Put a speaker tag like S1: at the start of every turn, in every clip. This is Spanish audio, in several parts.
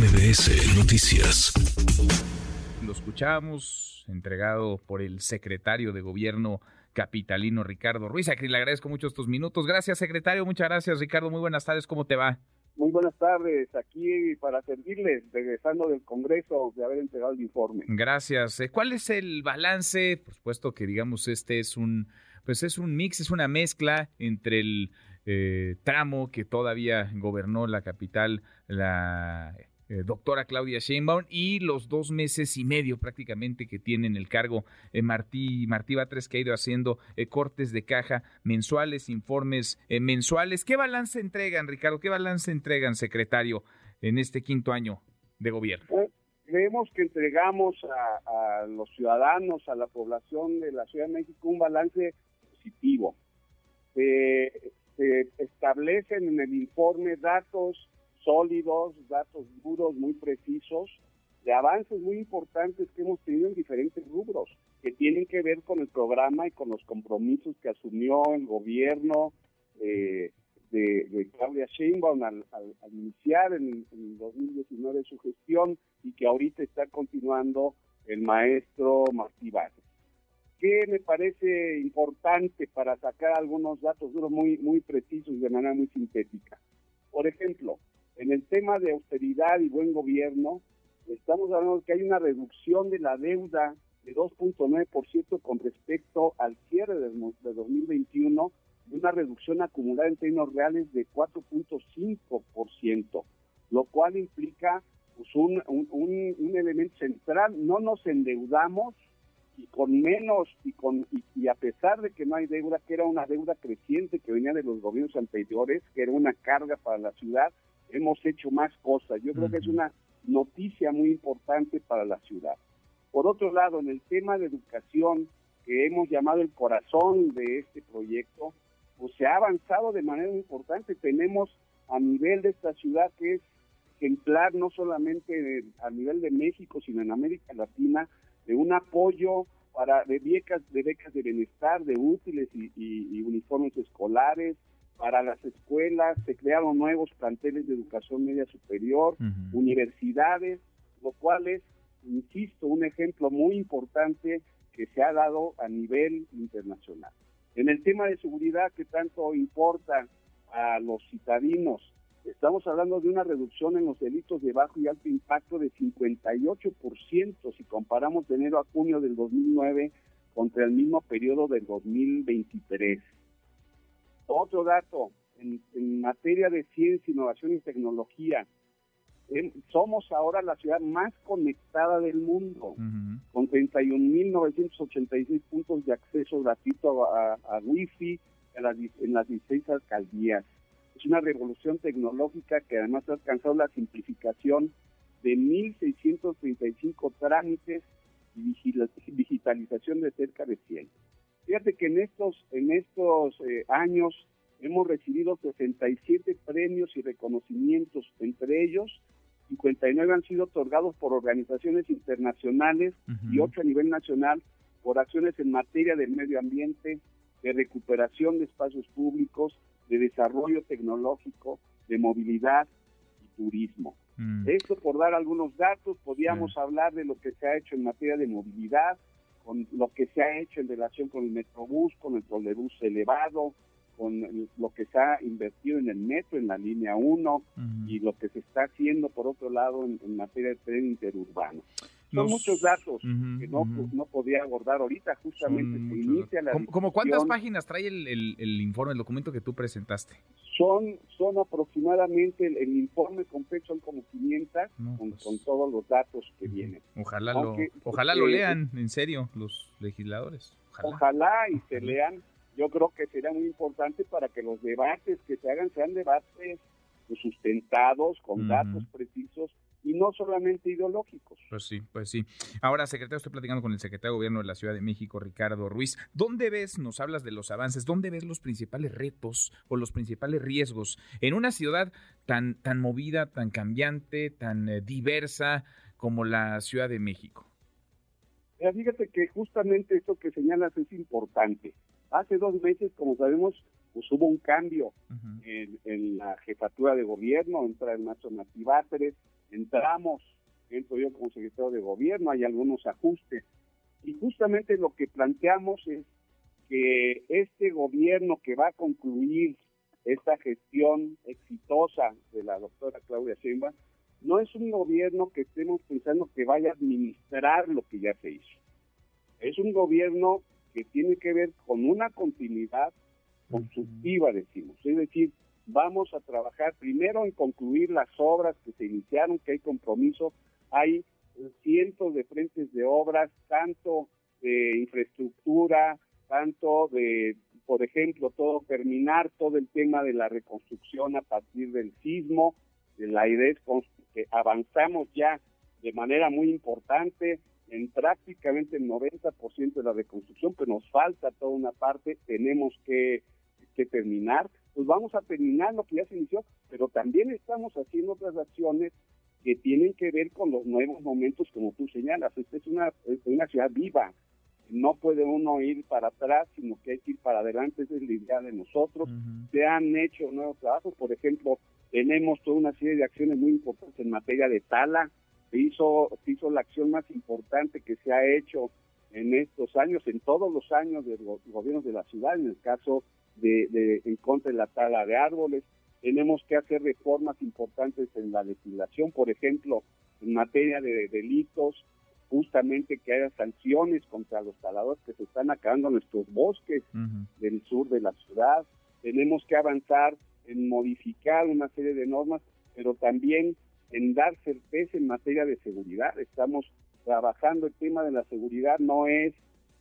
S1: MBS Noticias.
S2: Lo escuchamos, entregado por el secretario de Gobierno capitalino Ricardo Ruiz, a quien le agradezco mucho estos minutos. Gracias, secretario. Muchas gracias, Ricardo. Muy buenas tardes. ¿Cómo te va?
S3: Muy buenas tardes, aquí para servirles, regresando del Congreso de haber entregado el informe.
S2: Gracias. Eh, ¿Cuál es el balance? Por supuesto que digamos este es un, pues es un mix, es una mezcla entre el eh, tramo que todavía gobernó la capital, la eh, doctora Claudia Sheinbaum y los dos meses y medio prácticamente que tiene en el cargo eh, Martí, Martí Batres que ha ido haciendo eh, cortes de caja mensuales, informes mensuales. ¿Qué balance entregan, Ricardo? ¿Qué balance entregan, secretario, en este quinto año de gobierno?
S3: creemos que entregamos a, los ciudadanos, a la población de la Ciudad de México un balance positivo. se establecen en el informe datos sólidos, datos duros, muy precisos, de avances muy importantes que hemos tenido en diferentes rubros, que tienen que ver con el programa y con los compromisos que asumió el gobierno eh, de, Claudia Sheinbaum al, iniciar en, en 2019 su gestión y que ahorita está continuando el maestro Martí Vázquez. ¿Qué me parece importante para sacar algunos datos duros muy, muy precisos de manera muy sintética? Por ejemplo, en el tema de austeridad y buen gobierno, estamos hablando de que hay una reducción de la deuda de 2.9% con respecto al cierre de, 2021 y una reducción acumulada en términos reales de 4.5%, lo cual implica pues, un, elemento central. No nos endeudamos y con menos y con y, a pesar de que no hay deuda, que era una deuda creciente que venía de los gobiernos anteriores, que era una carga para la ciudad, hemos hecho más cosas. Yo creo que es una noticia muy importante para la ciudad. Por otro lado, en el tema de educación, que hemos llamado el corazón de este proyecto, pues se ha avanzado de manera importante. Tenemos a nivel de esta ciudad que es ejemplar no solamente a nivel de México, sino en América Latina, de un apoyo para de becas de becas de bienestar, de útiles y uniformes escolares, para las escuelas, se crearon nuevos planteles de educación media superior, universidades, lo cual es, insisto, un ejemplo muy importante que se ha dado a nivel internacional. En el tema de seguridad que tanto importa a los citadinos, estamos hablando de una reducción en los delitos de bajo y alto impacto de 58% si comparamos de enero a junio del 2009 contra el mismo periodo del 2023. Otro dato, en, materia de ciencia, innovación y tecnología, somos ahora la ciudad más conectada del mundo, con 31.986 puntos de acceso gratuito a, a Wi-Fi en las, en las 16 alcaldías. Es una revolución tecnológica que además ha alcanzado la simplificación de 1.635 trámites y digitalización de cerca de 100. Fíjate que en estos, en estos eh, años hemos recibido 67 premios y reconocimientos, entre ellos 59 han sido otorgados por organizaciones internacionales y 8 a nivel nacional por acciones en materia del medio ambiente, de recuperación de espacios públicos, de desarrollo tecnológico, de movilidad y turismo. Mm. Esto por dar algunos datos, podríamos hablar de lo que se ha hecho en materia de movilidad, con lo que se ha hecho en relación con el Metrobús, con el trolebús elevado, con lo que se ha invertido en el metro, en la línea 1, y lo que se está haciendo, por otro lado, en, materia de tren interurbano. Son muchos datos que no, no podía abordar ahorita, justamente se inicia la...
S2: ¿Cómo, cuántas páginas trae el, informe, el documento que tú presentaste?
S3: Son, son aproximadamente, el, informe completo son como 500 pues con, todos los datos que vienen.
S2: Ojalá, lo, ojalá lo lean, en serio, los legisladores.
S3: Ojalá, y se lean. Yo creo que sería muy importante para que los debates que se hagan sean debates sustentados, con datos precisos y no solamente ideológicos.
S2: Pues sí, pues sí. Ahora, secretario, estoy platicando con el secretario de Gobierno de la Ciudad de México, Ricardo Ruiz. ¿Dónde ves, nos hablas de los avances, dónde ves los principales retos o los principales riesgos en una ciudad tan, tan movida, tan cambiante, tan eh, diversa como la Ciudad de México?
S3: fíjate que justamente esto que señalas es importante. Hace dos meses, como sabemos, pues hubo un cambio en, la jefatura de gobierno, entra el maestro Martí entramos, entro yo como secretario de gobierno, hay algunos ajustes, y justamente lo que planteamos es que este gobierno que va a concluir esta gestión exitosa de la doctora Claudia Sheinbaum no es un gobierno que estemos pensando que vaya a administrar lo que ya se hizo. Es un gobierno que tiene que ver con una continuidad constructiva, decimos. Es decir, vamos a trabajar primero en concluir las obras que se iniciaron, que hay compromiso. Hay cientos de frentes de obras, tanto de infraestructura, tanto de, por ejemplo, todo terminar todo el tema de la reconstrucción a partir del sismo. La idea es que avanzamos ya de manera muy importante en prácticamente el 90% de la reconstrucción, pero nos falta toda una parte, tenemos que, que terminar. Pues vamos a terminar lo que ya se inició, pero también estamos haciendo otras acciones que tienen que ver con los nuevos momentos, como tú señalas. Esta es una, una ciudad viva, no puede uno ir para atrás, sino que hay que ir para adelante, esa es la idea de nosotros. Se han hecho nuevos trabajos, por ejemplo, tenemos toda una serie de acciones muy importantes en materia de tala, se hizo, se hizo la acción más importante que se ha hecho en estos años, en todos los años de los gobiernos de la ciudad, en el caso de, de en contra de la tala de árboles. Tenemos que hacer reformas importantes en la legislación, por ejemplo, en materia de delitos, justamente que haya sanciones contra los taladores que se están acabando nuestros bosques del sur de la ciudad. Tenemos que avanzar en modificar una serie de normas, pero también en dar certeza en materia de seguridad. Estamos trabajando el tema de la seguridad, no es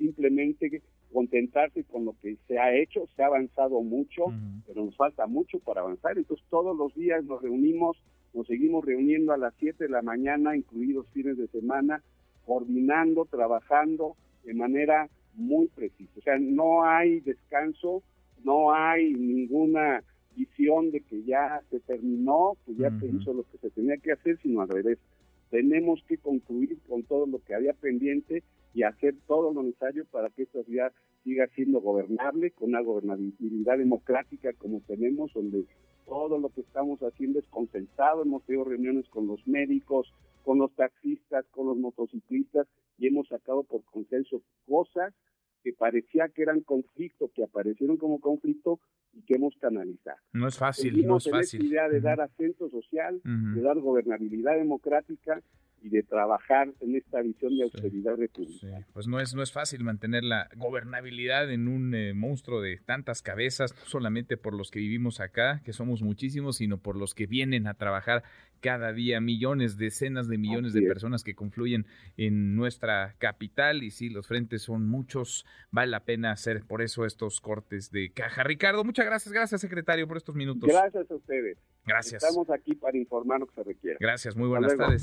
S3: simplemente contentarse con lo que se ha hecho, se ha avanzado mucho, pero nos falta mucho para avanzar. Entonces todos los días nos reunimos, nos seguimos reuniendo a las 7 de la mañana, incluidos fines de semana, coordinando, trabajando de manera muy precisa. O sea, no hay descanso, no hay ninguna visión de que ya se terminó, que ya se hizo lo que se tenía que hacer, sino al revés. Tenemos que concluir con todo lo que había pendiente y hacer todo lo necesario para que esta ciudad siga siendo gobernable, con una gobernabilidad democrática como tenemos, donde todo lo que estamos haciendo es consensado. Hemos tenido reuniones con los médicos, con los taxistas, con los motociclistas y hemos sacado por consenso cosas que parecía que eran conflicto, que aparecieron como conflicto y que hemos canalizado.
S2: No es fácil, no es fácil.
S3: idea de dar acento social, de dar gobernabilidad democrática y de trabajar en esta visión de austeridad republicana.
S2: Pues no es, no es fácil mantener la gobernabilidad en un eh, monstruo de tantas cabezas, no solamente por los que vivimos acá, que somos muchísimos, sino por los que vienen a trabajar cada día, millones, decenas de millones de personas que confluyen en nuestra capital. Y sí, los frentes son muchos, vale la pena hacer por eso estos cortes de caja. Ricardo, muchas gracias, gracias secretario por estos minutos.
S3: Gracias a ustedes.
S2: Gracias.
S3: Estamos aquí para informar lo que se requiera.
S2: Gracias, muy buenas tardes.